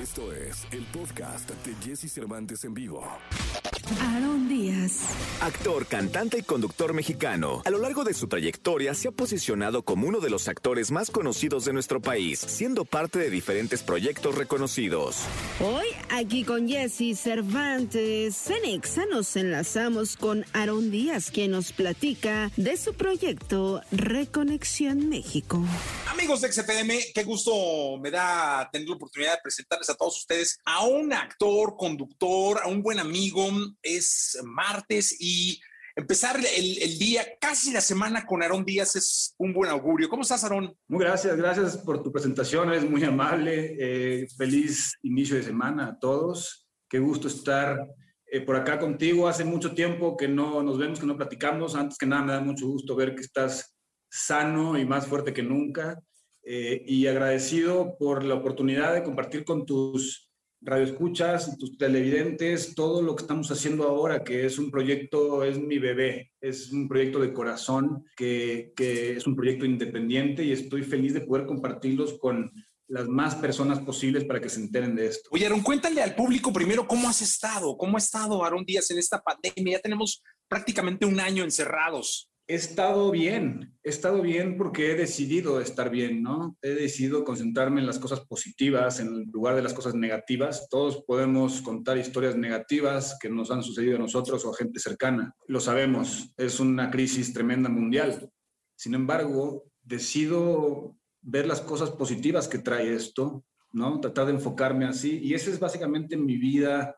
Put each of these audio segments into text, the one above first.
Esto es el podcast de Jesse Cervantes en vivo. Aaron Díaz. Actor, cantante y conductor mexicano. A lo largo de su trayectoria se ha posicionado como uno de los actores más conocidos de nuestro país, siendo parte de diferentes proyectos reconocidos. Hoy, aquí con Jesse Cervantes, Cenexa nos enlazamos con Aaron Díaz, quien nos platica de su proyecto Reconexión México. Amigos de XFM, qué gusto me da tener la oportunidad de presentarles a todos ustedes a un actor, conductor, a un buen amigo. Es martes y empezar el, el día, casi la semana con Aarón Díaz es un buen augurio. ¿Cómo estás, Aarón? Muy gracias, gracias por tu presentación, es muy amable. Eh, feliz inicio de semana a todos. Qué gusto estar eh, por acá contigo. Hace mucho tiempo que no nos vemos, que no platicamos. Antes que nada, me da mucho gusto ver que estás sano y más fuerte que nunca. Eh, y agradecido por la oportunidad de compartir con tus radioescuchas, tus televidentes, todo lo que estamos haciendo ahora, que es un proyecto, es mi bebé, es un proyecto de corazón, que, que es un proyecto independiente y estoy feliz de poder compartirlos con las más personas posibles para que se enteren de esto. Oye, Aaron, cuéntale al público primero cómo has estado, cómo ha estado Aaron Díaz en esta pandemia. Ya tenemos prácticamente un año encerrados. He estado bien, he estado bien porque he decidido estar bien, ¿no? He decidido concentrarme en las cosas positivas en lugar de las cosas negativas. Todos podemos contar historias negativas que nos han sucedido a nosotros o a gente cercana. Lo sabemos, es una crisis tremenda mundial. Sin embargo, decido ver las cosas positivas que trae esto, ¿no? Tratar de enfocarme así. Y esa es básicamente mi vida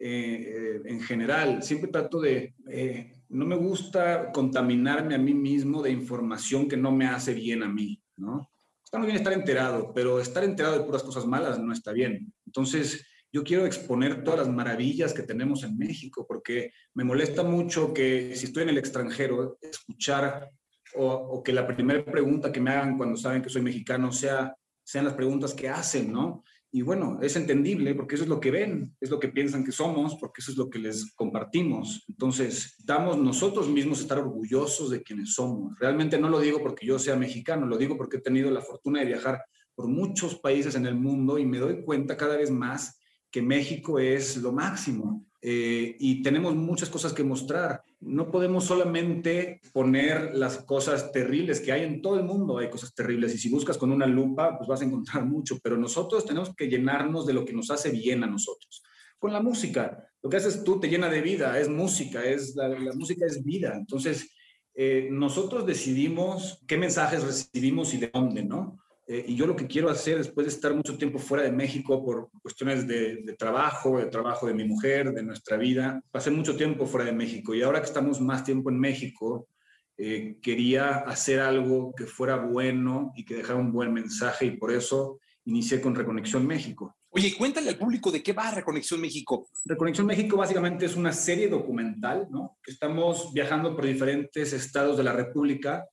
eh, en general. Siempre trato de, eh, no me gusta contaminarme a mí mismo de información que no me hace bien a mí, ¿no? Está muy bien estar enterado, pero estar enterado de puras cosas malas no está bien. Entonces, yo quiero exponer todas las maravillas que tenemos en México, porque me molesta mucho que si estoy en el extranjero, escuchar o, o que la primera pregunta que me hagan cuando saben que soy mexicano sea, sean las preguntas que hacen, ¿no? Y bueno, es entendible porque eso es lo que ven, es lo que piensan que somos, porque eso es lo que les compartimos. Entonces, estamos nosotros mismos estar orgullosos de quienes somos. Realmente no lo digo porque yo sea mexicano, lo digo porque he tenido la fortuna de viajar por muchos países en el mundo y me doy cuenta cada vez más que México es lo máximo. Eh, y tenemos muchas cosas que mostrar. No podemos solamente poner las cosas terribles que hay en todo el mundo, hay cosas terribles, y si buscas con una lupa, pues vas a encontrar mucho, pero nosotros tenemos que llenarnos de lo que nos hace bien a nosotros. Con la música, lo que haces tú te llena de vida, es música, es, la, música es vida. Entonces, eh, nosotros decidimos qué mensajes recibimos y de dónde, ¿no? Eh, y yo lo que quiero hacer después de estar mucho tiempo fuera de México por cuestiones de, de, trabajo, de trabajo de mi mujer, de nuestra vida, pasé mucho tiempo fuera de México y ahora que estamos más tiempo en México, eh, quería hacer algo que fuera bueno y que dejara un buen mensaje y por eso inicié con Reconexión México. Oye, cuéntale al público de qué va Reconexión México. Reconexión México básicamente es una serie documental, ¿no? Estamos viajando por diferentes estados de la República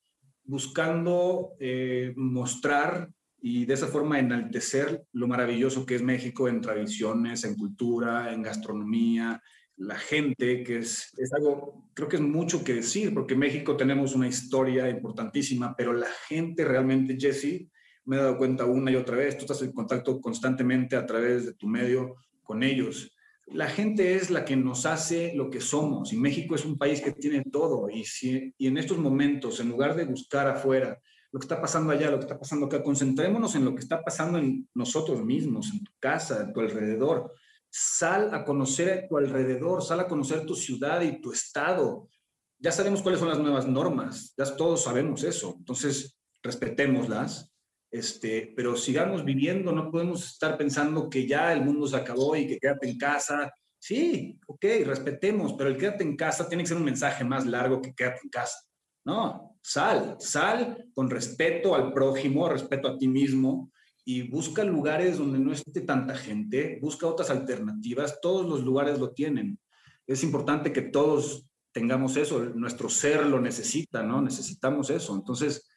buscando eh, mostrar y de esa forma enaltecer lo maravilloso que es México en tradiciones, en cultura, en gastronomía, la gente, que es, es algo, creo que es mucho que decir, porque en México tenemos una historia importantísima, pero la gente realmente, Jesse, me he dado cuenta una y otra vez, tú estás en contacto constantemente a través de tu medio con ellos la gente es la que nos hace lo que somos y México es un país que tiene todo y, si, y en estos momentos, en lugar de buscar afuera lo que está pasando allá, lo que está pasando acá, concentrémonos en lo que está pasando en nosotros mismos, en tu casa, en tu alrededor. Sal a conocer a tu alrededor, sal a conocer tu ciudad y tu estado. Ya sabemos cuáles son las nuevas normas, ya todos sabemos eso, entonces respetémoslas, este, pero sigamos viviendo, no podemos estar pensando que ya el mundo se acabó y que quédate en casa. Sí, ok, respetemos, pero el quédate en casa tiene que ser un mensaje más largo que quédate en casa. No, sal, sal con respeto al prójimo, respeto a ti mismo y busca lugares donde no esté tanta gente, busca otras alternativas, todos los lugares lo tienen. Es importante que todos tengamos eso, nuestro ser lo necesita, ¿no? Necesitamos eso. Entonces,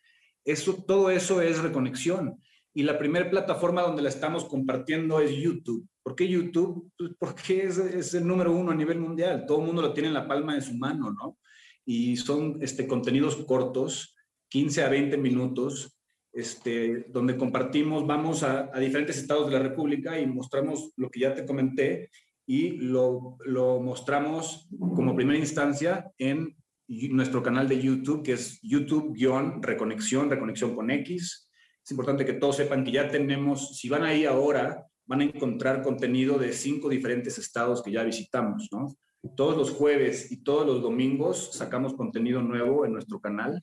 eso, todo eso es reconexión. Y la primera plataforma donde la estamos compartiendo es YouTube. ¿Por qué YouTube? Pues porque es, es, el número uno a nivel mundial. Todo el mundo lo tiene en la palma de su mano, ¿no? Y son este, contenidos cortos, 15 a 20 minutos, este, donde compartimos, vamos a, diferentes estados de la República y mostramos lo que ya te comenté y lo, lo mostramos como primera instancia en nuestro canal de YouTube, que es YouTube-reconexión, reconexión con X. Es importante que todos sepan que ya tenemos, si van ahí ahora, van a encontrar contenido de cinco diferentes estados que ya visitamos, ¿no? Todos los jueves y todos los domingos sacamos contenido nuevo en nuestro canal.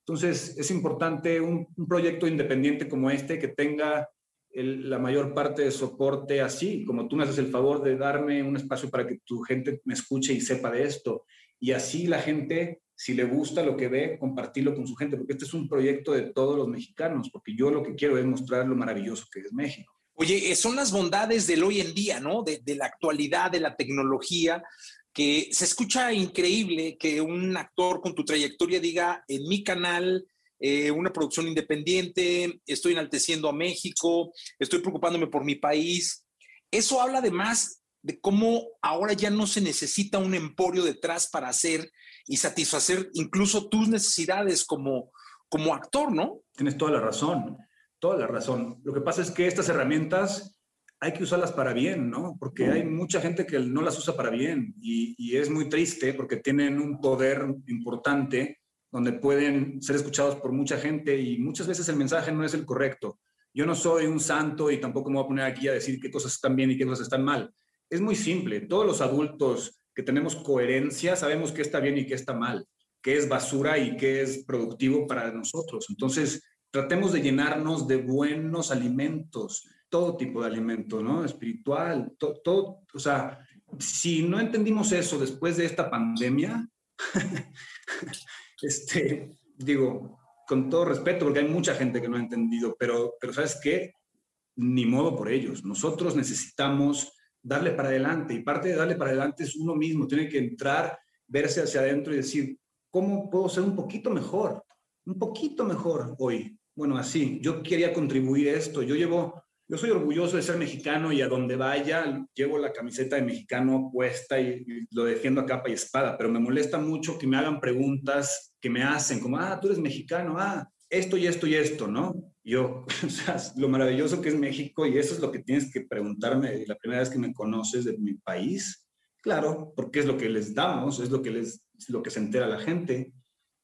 Entonces, es importante un, proyecto independiente como este que tenga la mayor parte de soporte así, como tú me haces el favor de darme un espacio para que tu gente me escuche y sepa de esto. Y así la gente, si le gusta lo que ve, compartirlo con su gente, porque este es un proyecto de todos los mexicanos, porque yo lo que quiero es mostrar lo maravilloso que es México. Oye, son las bondades del hoy en día, ¿no? De, de la actualidad, de la tecnología, que se escucha increíble que un actor con tu trayectoria diga en mi canal, eh, una producción independiente, estoy enalteciendo a México, estoy preocupándome por mi país. Eso habla además de cómo ahora ya no se necesita un emporio detrás para hacer y satisfacer incluso tus necesidades como, como actor, ¿no? Tienes toda la razón, toda la razón. Lo que pasa es que estas herramientas hay que usarlas para bien, ¿no? Porque hay mucha gente que no las usa para bien y, es muy triste porque tienen un poder importante donde pueden ser escuchados por mucha gente y muchas veces el mensaje no es el correcto. Yo no soy un santo y tampoco me voy a poner aquí a decir qué cosas están bien y qué cosas están mal. Es muy simple. Todos los adultos que tenemos coherencia sabemos qué está bien y qué está mal, qué es basura y qué es productivo para nosotros. Entonces, tratemos de llenarnos de buenos alimentos todo tipo de alimento, ¿no? Espiritual, todo, o sea, si no entendimos eso después de esta pandemia, este, digo, con todo respeto, porque hay mucha gente que no ha entendido, pero, pero ¿sabes qué? Ni modo por ellos. Nosotros necesitamos darle para adelante y parte de darle para adelante es uno mismo, tiene que entrar, verse hacia adentro y decir, ¿cómo puedo ser un poquito mejor? Un poquito mejor hoy. Bueno, así, yo quería contribuir a esto. Yo llevo yo soy orgulloso de ser mexicano y a donde vaya llevo la camiseta de mexicano puesta y, lo defiendo a capa y espada, pero me molesta mucho que me hagan preguntas que me hacen como, ah, tú eres mexicano, ah, esto y esto y esto, ¿no? Yo, o sea, lo maravilloso que es México y eso es lo que tienes que preguntarme la primera vez que me conoces de mi país. Claro, porque es lo que les damos, es lo que les lo que se entera la gente.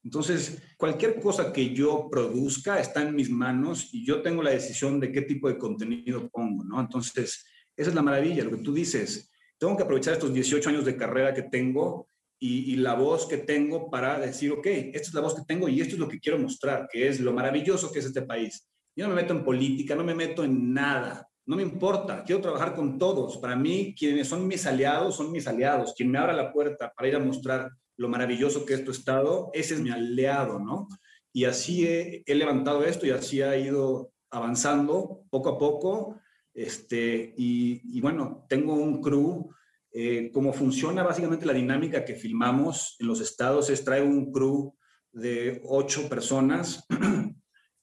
Entonces, cualquier cosa que yo produzca está en mis manos y yo tengo la decisión de qué tipo de contenido pongo, ¿no? Entonces, esa es la maravilla, lo que tú dices. Tengo que aprovechar estos 18 años de carrera que tengo y, la voz que tengo para decir, ok, esta es la voz que tengo y esto es lo que quiero mostrar, que es lo maravilloso que es este país. Yo no me meto en política, no me meto en nada, no me importa, quiero trabajar con todos. Para mí, quienes son mis aliados, son mis aliados. Quien me abra la puerta para ir a mostrar lo maravilloso que es tu estado, ese es mi aliado, ¿no? Y así he, levantado esto y así ha ido avanzando poco a poco. Este, y, bueno, tengo un crew. Eh, cómo funciona básicamente la dinámica que filmamos en los estados es traer un crew de ocho personas.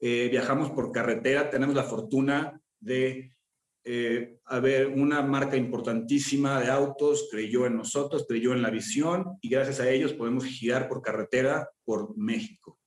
Eh, viajamos por carretera, tenemos la fortuna de eh, a ver, una marca importantísima de autos creyó en nosotros, creyó en la visión y gracias a ellos podemos girar por carretera por México.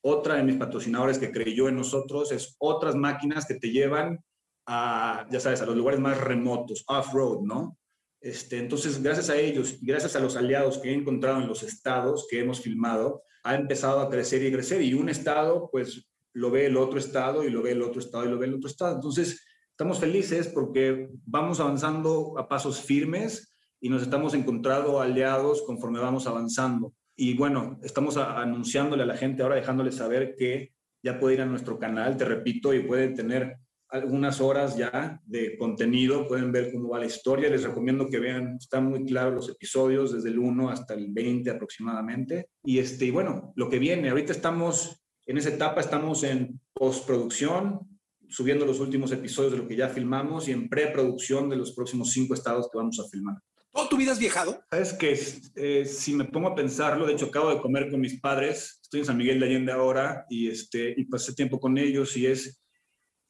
Otra de mis patrocinadores que creyó en nosotros es otras máquinas que te llevan a, ya sabes, a los lugares más remotos, off-road, ¿no? Este, entonces, gracias a ellos y gracias a los aliados que he encontrado en los estados que hemos filmado, ha empezado a crecer y crecer y un estado, pues, lo ve el otro estado y lo ve el otro estado y lo ve el otro estado. Entonces, Estamos felices porque vamos avanzando a pasos firmes y nos estamos encontrando aliados conforme vamos avanzando. Y bueno, estamos anunciándole a la gente ahora, dejándole saber que ya puede ir a nuestro canal, te repito, y pueden tener algunas horas ya de contenido, pueden ver cómo va la historia. Les recomiendo que vean, están muy claros los episodios, desde el 1 hasta el 20 aproximadamente. Y, este, y bueno, lo que viene, ahorita estamos en esa etapa, estamos en postproducción, subiendo los últimos episodios de lo que ya filmamos y en preproducción de los próximos cinco estados que vamos a filmar. ¿Toda tu vida has viajado? Es que eh, si me pongo a pensarlo, de hecho acabo de comer con mis padres, estoy en San Miguel de Allende ahora y, este, y pasé tiempo con ellos y es,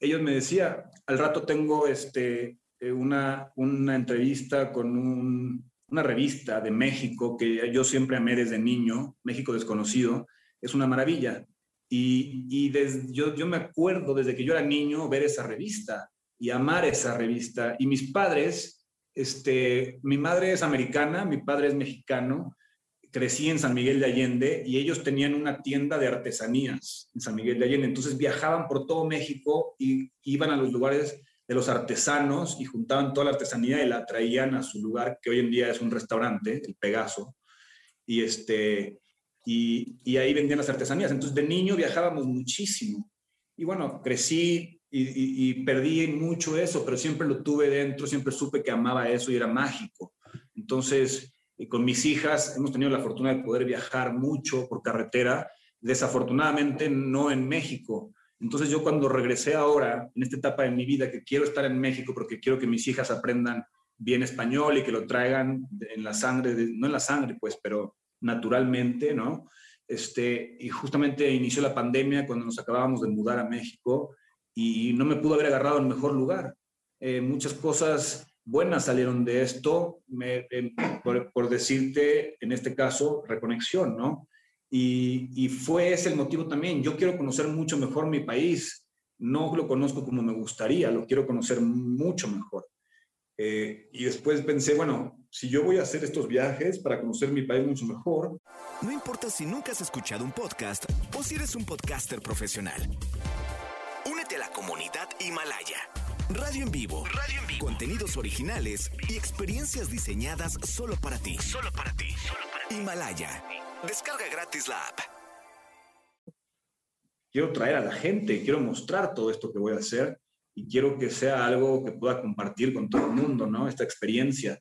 ellos me decían, al rato tengo este, eh, una, una entrevista con un, una revista de México que yo siempre amé desde niño, México Desconocido, es una maravilla Y, yo, yo me acuerdo desde que yo era niño ver esa revista y amar esa revista. Y mis padres, este, mi madre es americana, mi padre es mexicano, crecí en San Miguel de Allende y ellos tenían una tienda de artesanías en San Miguel de Allende. Entonces viajaban por todo México y iban a los lugares de los artesanos y juntaban toda la artesanía y la traían a su lugar, que hoy en día es un restaurante, el Pegaso. Y, este, y, ahí vendían las artesanías. Entonces de niño viajábamos muchísimo. Y bueno, crecí y, perdí mucho eso, pero siempre lo tuve dentro, siempre supe que amaba eso y era mágico. Entonces, con mis hijas hemos tenido la fortuna de poder viajar mucho por carretera, desafortunadamente no en México. Entonces yo cuando regresé ahora, en esta etapa de mi vida, que quiero estar en México porque quiero que mis hijas aprendan bien español y que lo traigan en la sangre, no en la sangre pues, pero naturalmente, ¿no? Este, y justamente inició la pandemia cuando nos acabábamos de mudar a México y no me pudo haber agarrado en mejor lugar. Eh, muchas cosas buenas salieron de esto, por, decirte, en este caso, reconexión, ¿no? Y, fue ese el motivo también. Yo quiero conocer mucho mejor mi país. No lo conozco como me gustaría, lo quiero conocer mucho mejor. Eh, y después pensé, bueno, si yo voy a hacer estos viajes para conocer mi país mucho mejor. No importa si nunca has escuchado un podcast o si eres un podcaster profesional. Únete a la comunidad Himalaya. Radio en vivo. Radio en. Contenidos originales y experiencias diseñadas solo para ti. Solo para ti. Himalaya. Descarga gratis la app. Quiero traer a la gente, quiero mostrar todo esto que voy a hacer y quiero que sea algo que pueda compartir con todo el mundo, ¿no? Esta experiencia.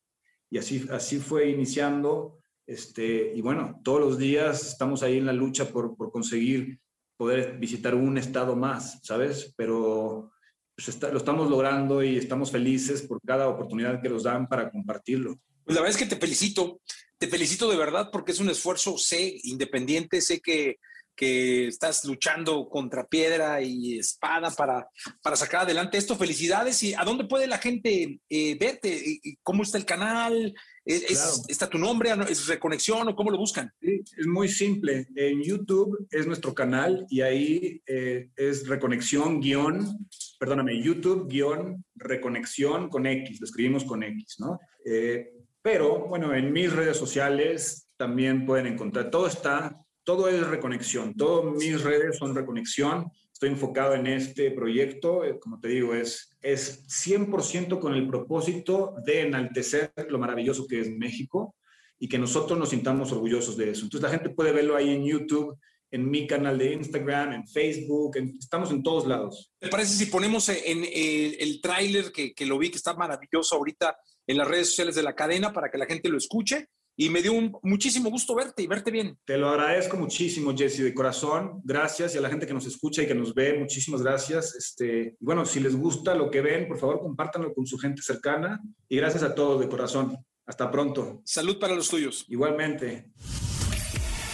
Y así, así fue iniciando. Este, y bueno, todos los días estamos ahí en la lucha por, por conseguir poder visitar un estado más, ¿sabes? Pero pues lo estamos logrando y estamos felices por cada oportunidad que nos dan para compartirlo. Pues la verdad es que te felicito, te felicito de verdad porque es un esfuerzo, sé, independiente, sé que, que estás luchando contra piedra y espada para, para sacar adelante esto. Felicidades. ¿Y a dónde puede la gente eh, verte? ¿Cómo está el canal? ¿Está tu nombre? ¿Es Reconexión o cómo lo buscan? es muy simple. En YouTube es nuestro canal y ahí eh, es Reconexión guion, perdóname, YouTube guion Reconexión con X, lo escribimos con X, ¿no? Eh, pero bueno, en mis redes sociales también pueden encontrar, todo está, todo es reconexión, todas mis redes son reconexión estoy enfocado en este proyecto, eh, como te digo, es, es 100% con el propósito de enaltecer lo maravilloso que es México y que nosotros nos sintamos orgullosos de eso. Entonces la gente puede verlo ahí en YouTube, en mi canal de Instagram, en Facebook, estamos en todos lados. ¿Te parece si ponemos en el, el tráiler que, que lo vi, que está maravilloso ahorita en las redes sociales de la cadena para que la gente lo escuche? Y me dio un, muchísimo gusto verte y verte bien. Te lo agradezco muchísimo, Jesse, de corazón. Gracias y a la gente que nos escucha y que nos ve, muchísimas gracias. Este, bueno, si les gusta lo que ven, por favor, compártanlo con su gente cercana y gracias a todos de corazón. Hasta pronto. Salud para los tuyos. Igualmente.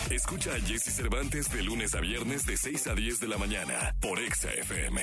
Escucha a Jesse Cervantes de lunes a viernes de 6 a 10 de la mañana por Exa FM.